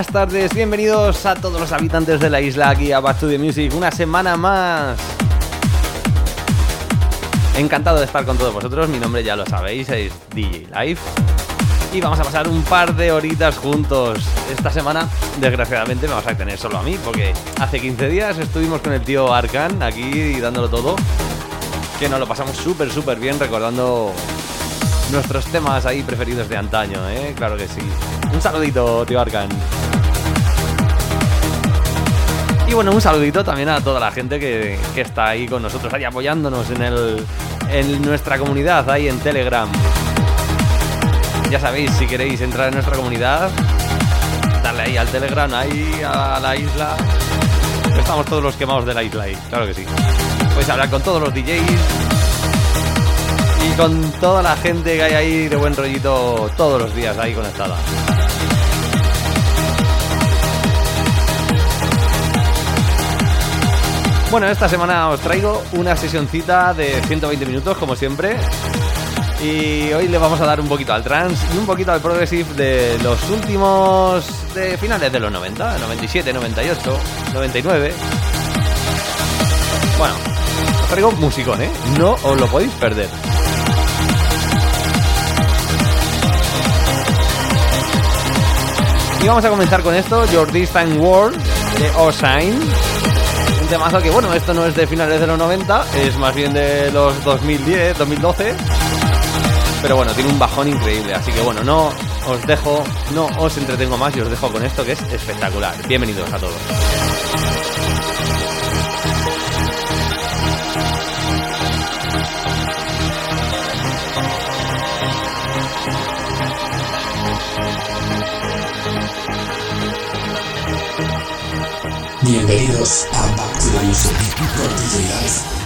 buenas tardes, bienvenidos a todos los habitantes de la isla aquí a Back the Music, una semana más. Encantado de estar con todos vosotros, mi nombre ya lo sabéis, es DJ Life. Y vamos a pasar un par de horitas juntos. Esta semana, desgraciadamente, me vas a tener solo a mí, porque hace 15 días estuvimos con el tío Arkan aquí dándolo todo. Que nos lo pasamos súper, súper bien recordando nuestros temas ahí preferidos de antaño, ¿eh? Claro que sí. Un saludito, tío Arcan. Y bueno, un saludito también a toda la gente que, que está ahí con nosotros, ahí apoyándonos en, el, en nuestra comunidad, ahí en Telegram. Ya sabéis, si queréis entrar en nuestra comunidad, darle ahí al Telegram, ahí a la isla. Estamos todos los quemados de la isla ahí, claro que sí. Podéis hablar con todos los DJs, y con toda la gente que hay ahí de buen rollito todos los días ahí conectada. Bueno, esta semana os traigo una sesioncita de 120 minutos, como siempre. Y hoy le vamos a dar un poquito al trance y un poquito al progressive de los últimos. de finales de los 90, 97, 98, 99. Bueno, os traigo musicón, ¿eh? No os lo podéis perder. Y vamos a comenzar con esto, Your Distant World de Oshine. Temazo que, bueno, esto no es de finales de los 90, es más bien de los 2010, 2012. Pero bueno, tiene un bajón increíble, así que bueno, no os dejo, no os entretengo más y os dejo con esto que es espectacular. Bienvenidos a todos. Bienvenidos a Back to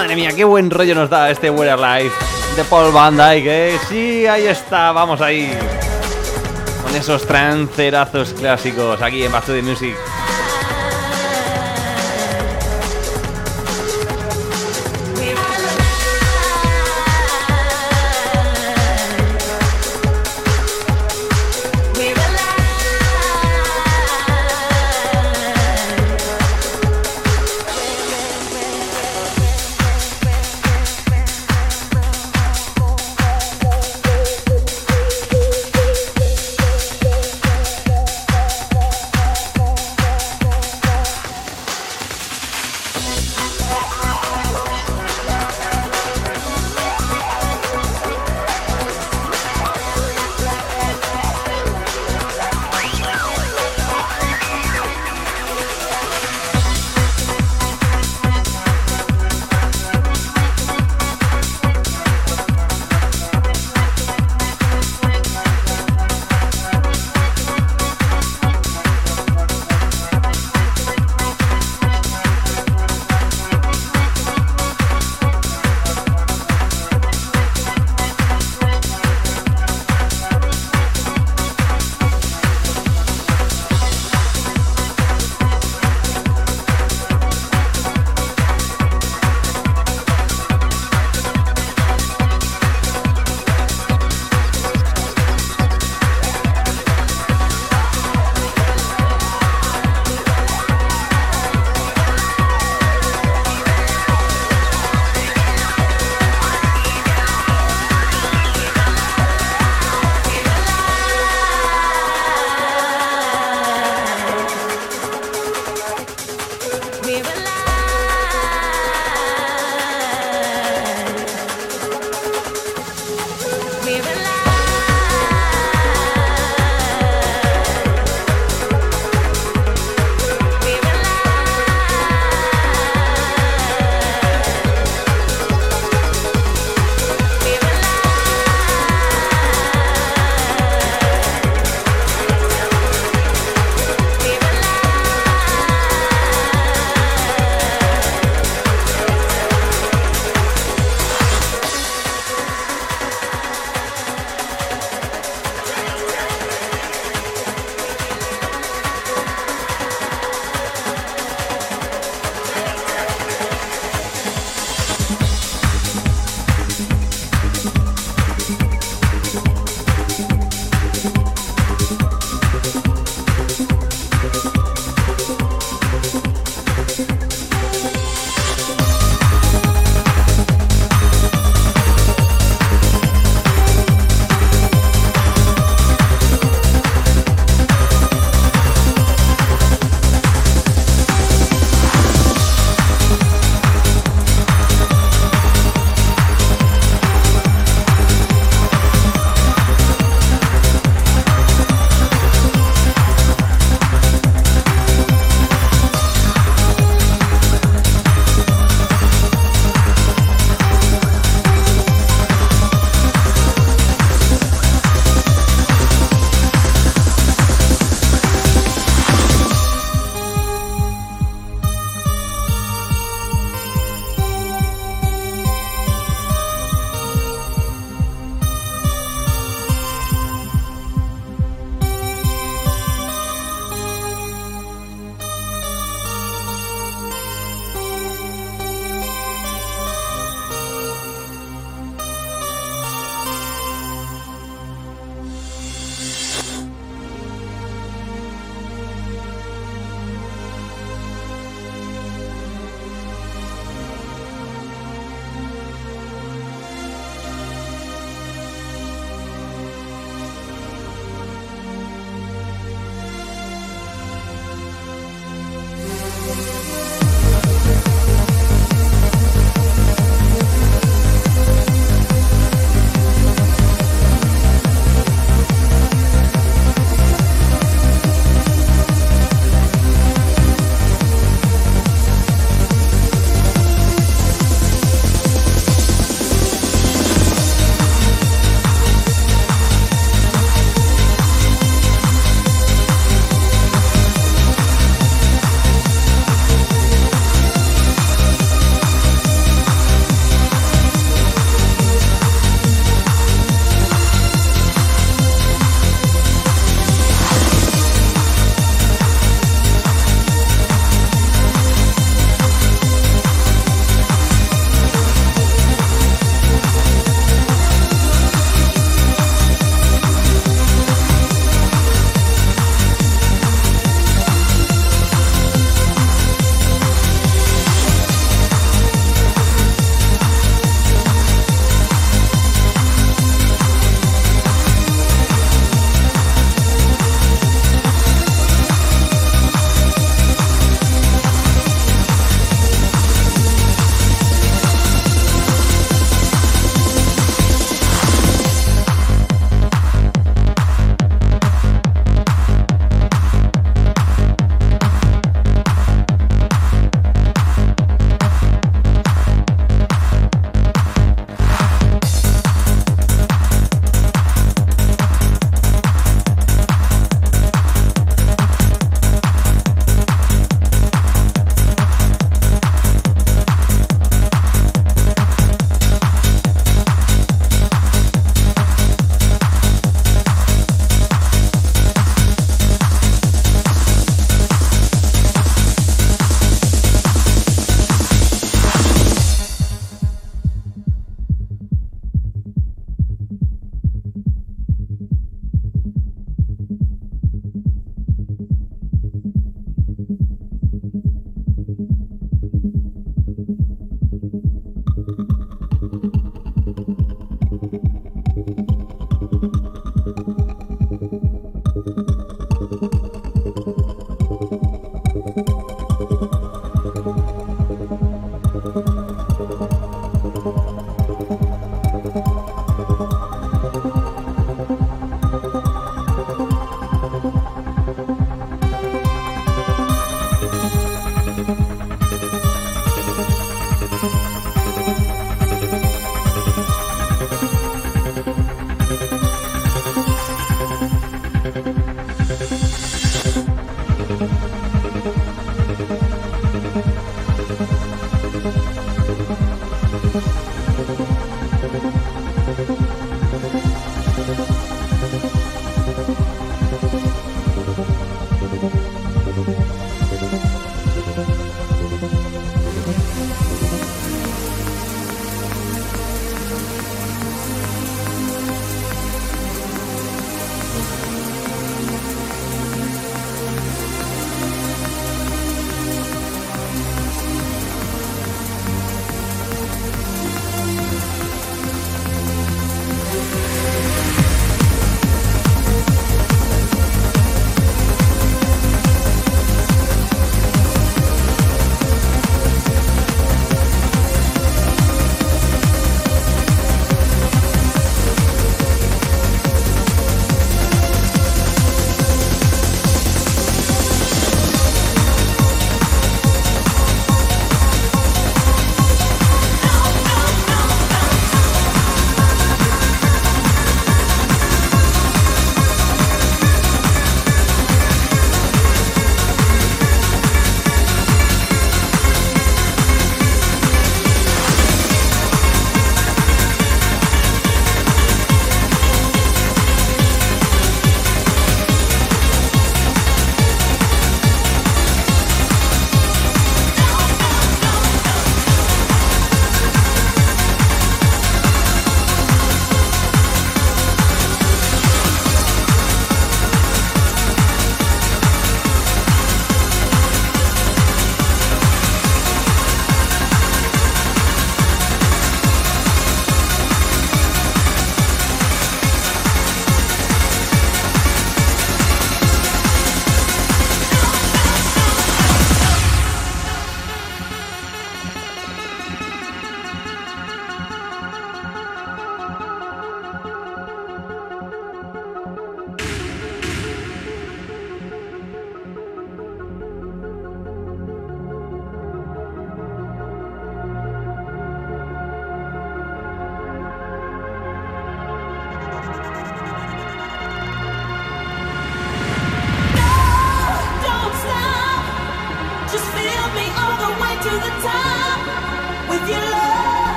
Madre mía, qué buen rollo nos da este We're Life de Paul Van Dyke, ¿eh? Sí, ahí está, vamos ahí. Con esos trancerazos clásicos aquí en Back to the Music.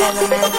Tell them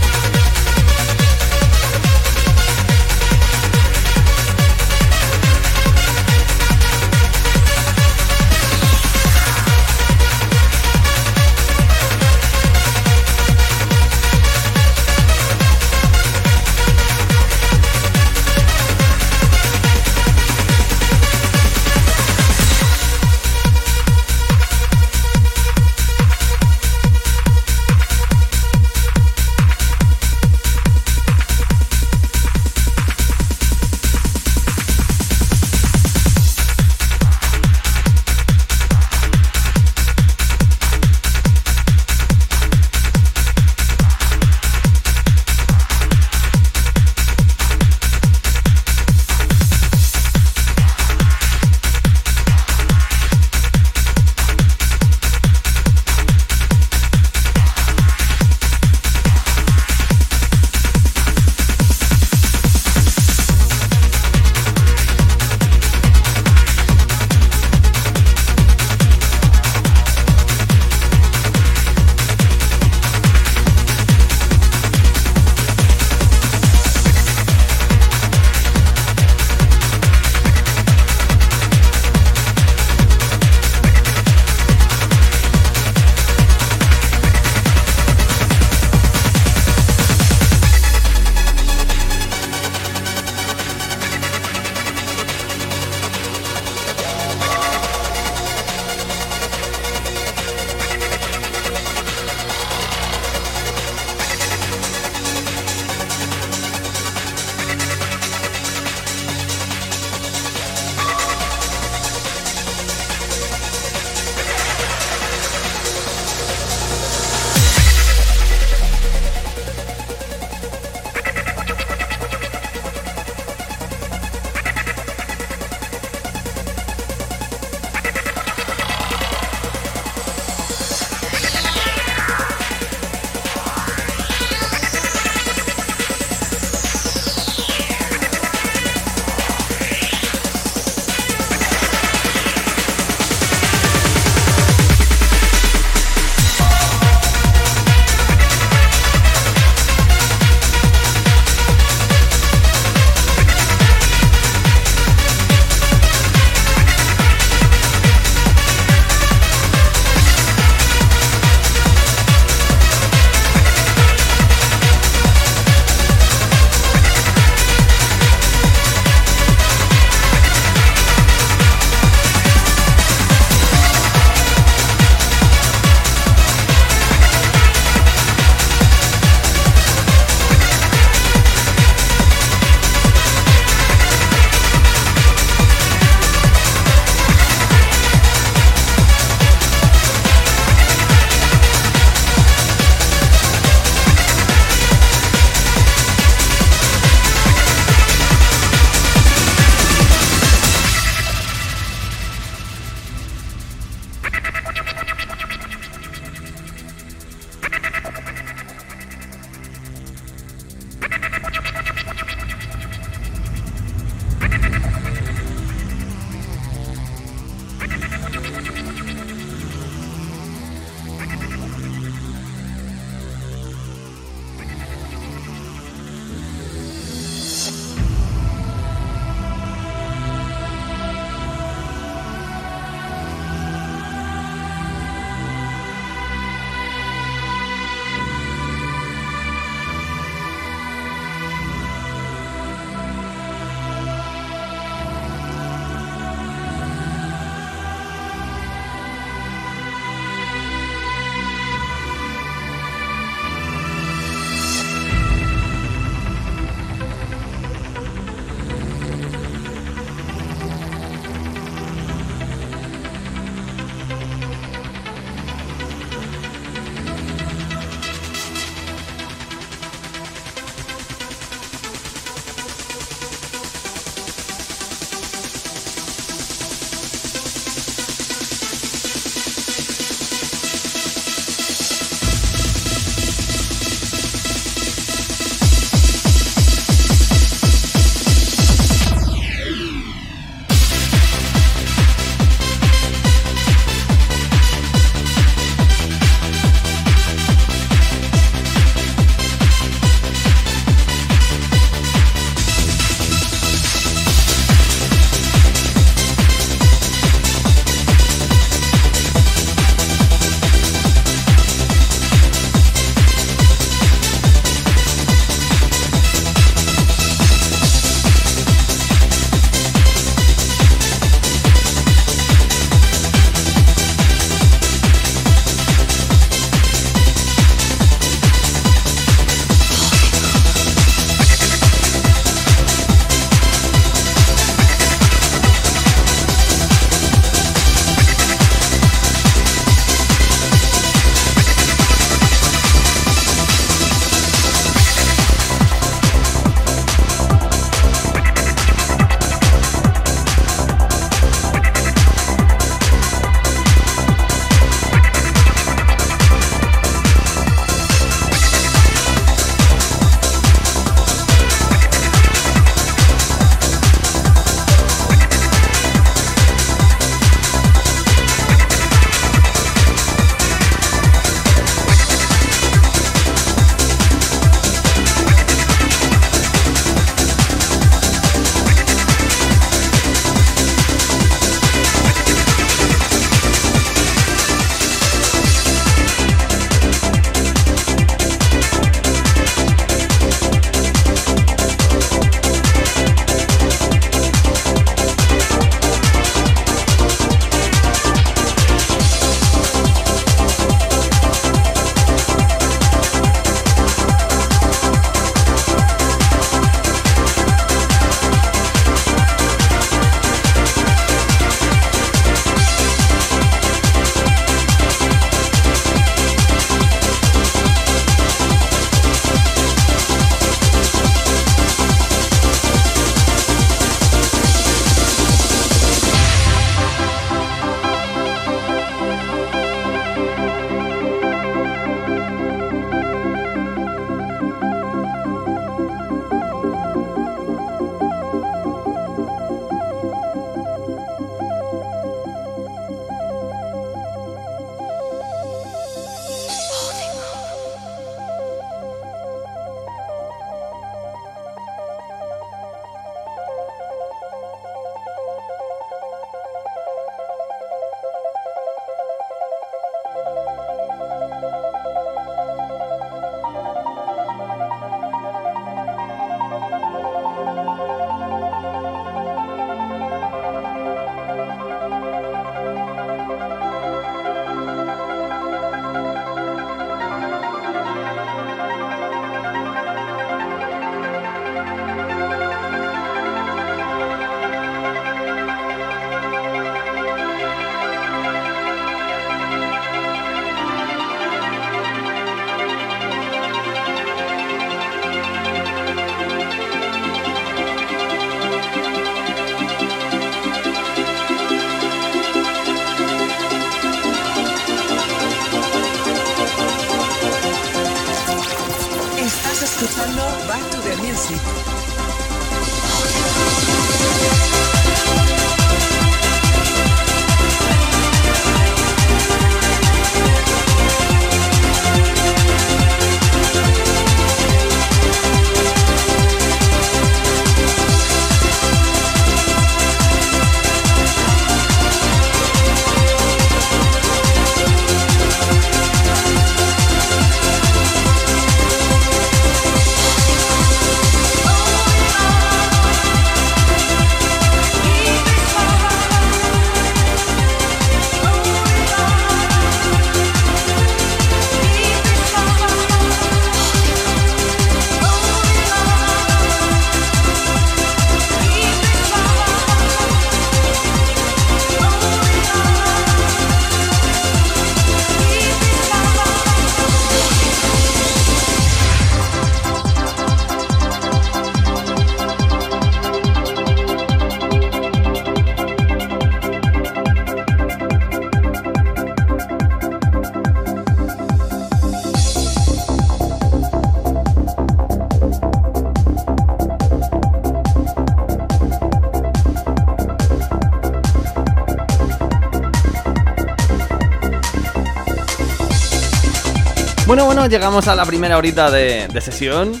Bueno, llegamos a la primera horita de, de sesión.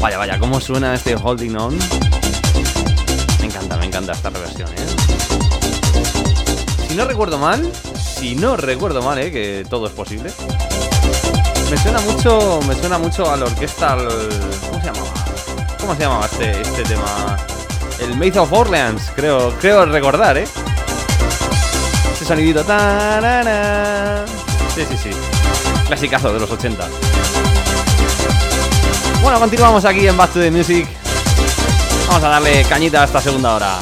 Vaya, vaya, cómo suena este Holding On. Me encanta, me encanta esta reversión, ¿eh? Si no recuerdo mal, si no recuerdo mal, ¿eh? Que todo es posible. Me suena mucho, me suena mucho a la orquesta, al- ¿cómo se llamaba? ¿Cómo se llamaba este, este tema? El Maze of Orleans, creo, creo recordar, ¿eh? Ese sonidito. tarara. Sí, sí, sí. Clasicazo de los 80. Bueno, continuamos aquí en Back to the Music. Vamos a darle cañita a esta segunda hora.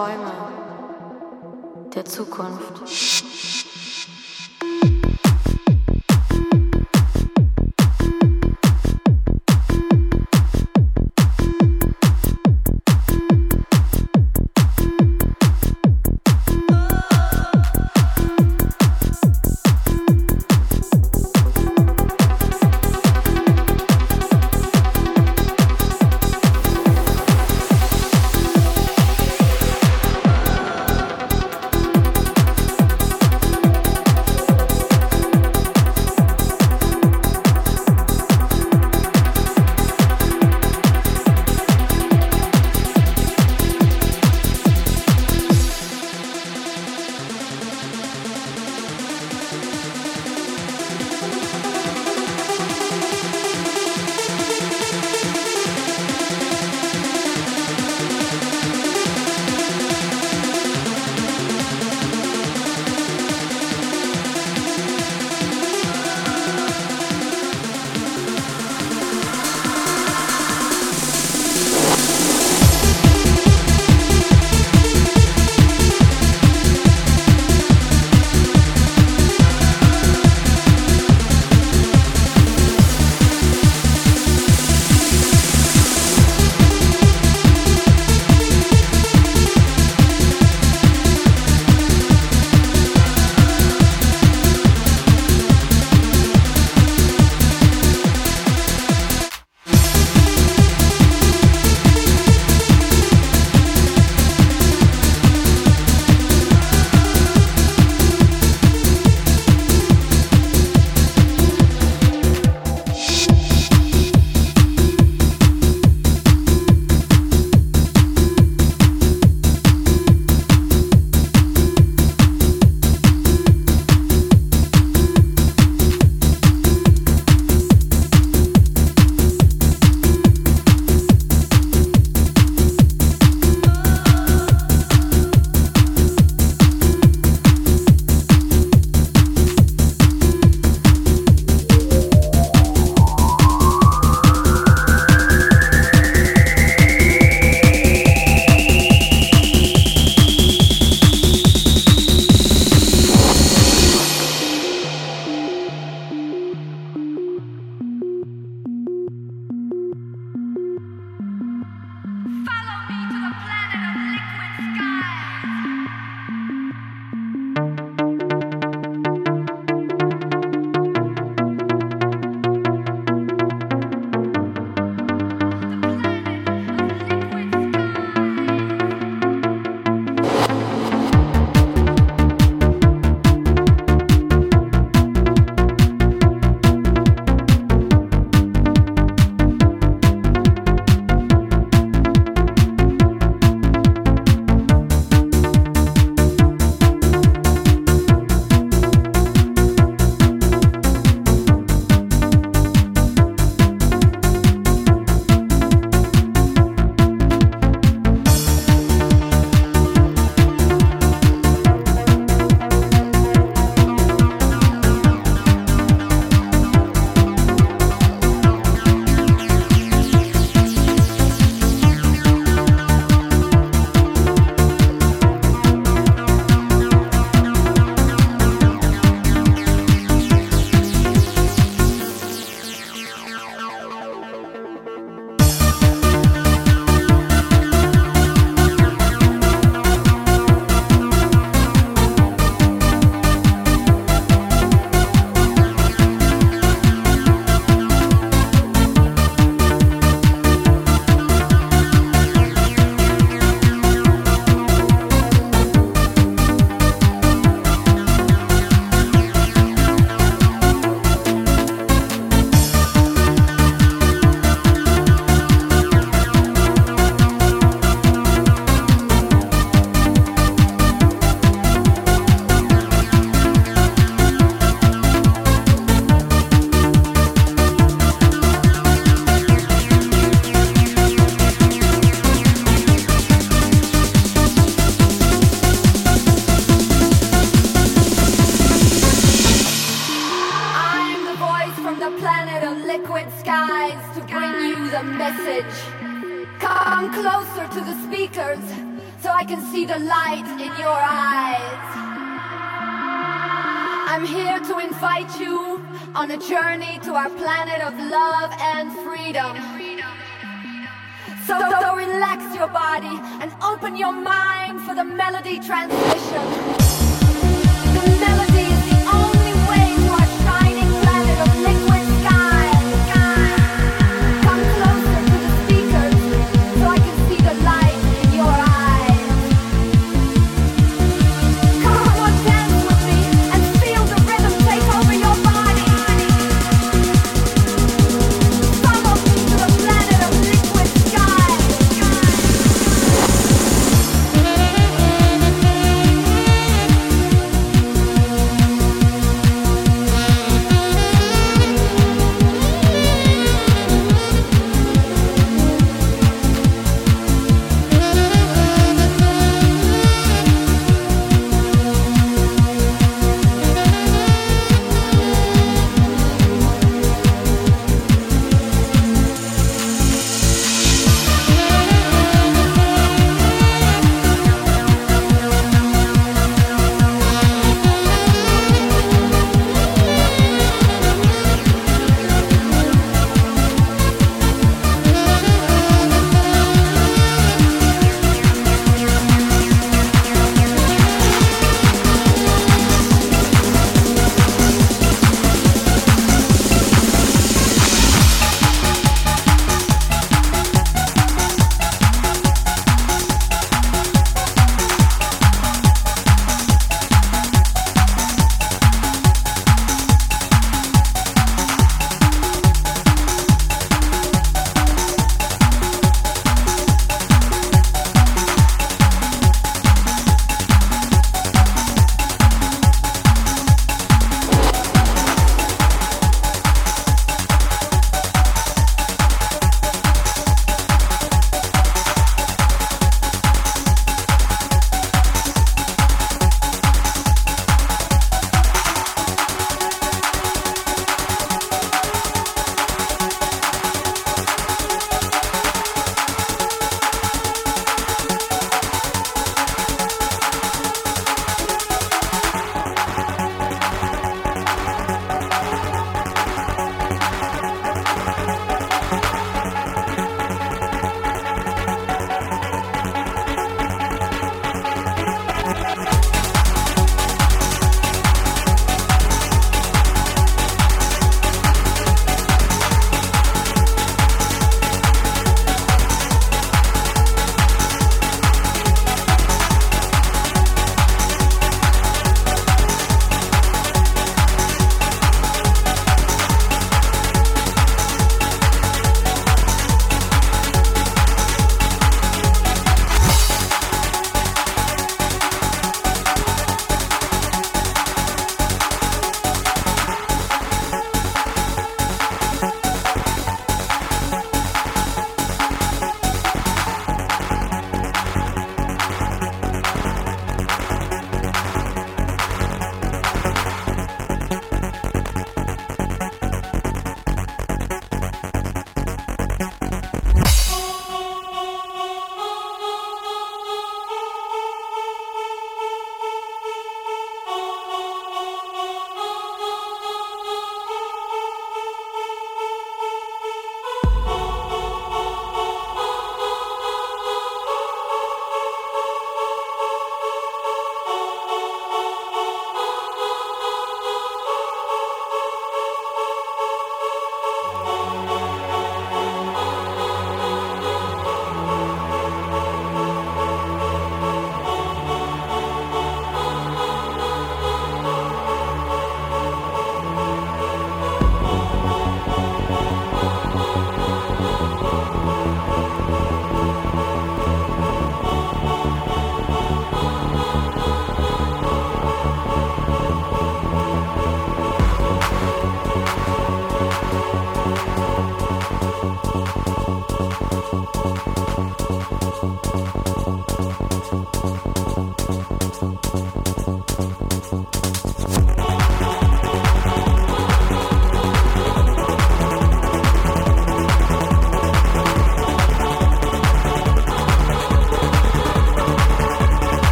Träume der Zukunft.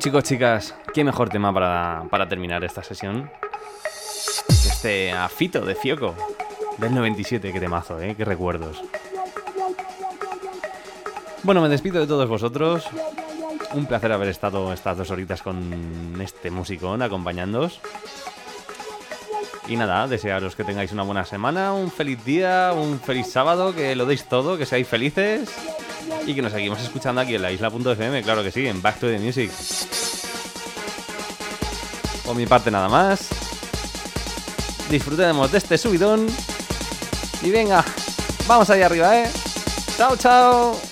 Chicos, chicas, qué mejor tema para, para terminar esta sesión. Este afito de Fioco del 97, qué temazo, ¿eh? Qué recuerdos. Bueno, me despido de todos vosotros. Un placer haber estado estas dos horitas con este musicón acompañándoos. Y nada, desearos que tengáis una buena semana, un feliz día, un feliz sábado, que lo deis todo, que seáis felices y que nos seguimos escuchando aquí en la isla.fm, claro que sí, en Back to the Music. Por mi parte nada más. Disfrutemos de este subidón. Y venga, vamos allá arriba, ¿eh? Chao, chao.